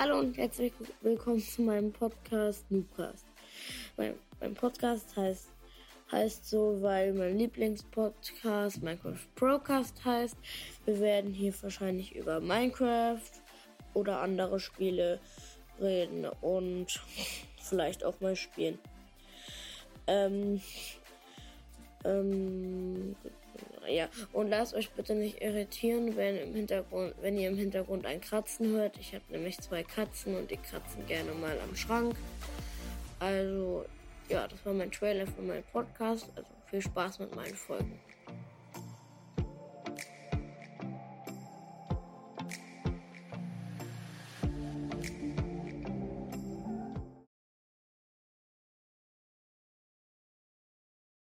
Hallo und herzlich willkommen zu meinem Podcast Noobcast. Mein, mein Podcast heißt, heißt so, weil mein Lieblingspodcast Minecraft Procast heißt. Wir werden hier wahrscheinlich über Minecraft oder andere Spiele reden und vielleicht auch mal spielen. Ähm, ähm, ja, und lasst euch bitte nicht irritieren, wenn im Hintergrund, wenn ihr im Hintergrund ein Kratzen hört. Ich habe nämlich zwei Katzen und die kratzen gerne mal am Schrank. Also, ja, das war mein Trailer für meinen Podcast. Also viel Spaß mit meinen Folgen.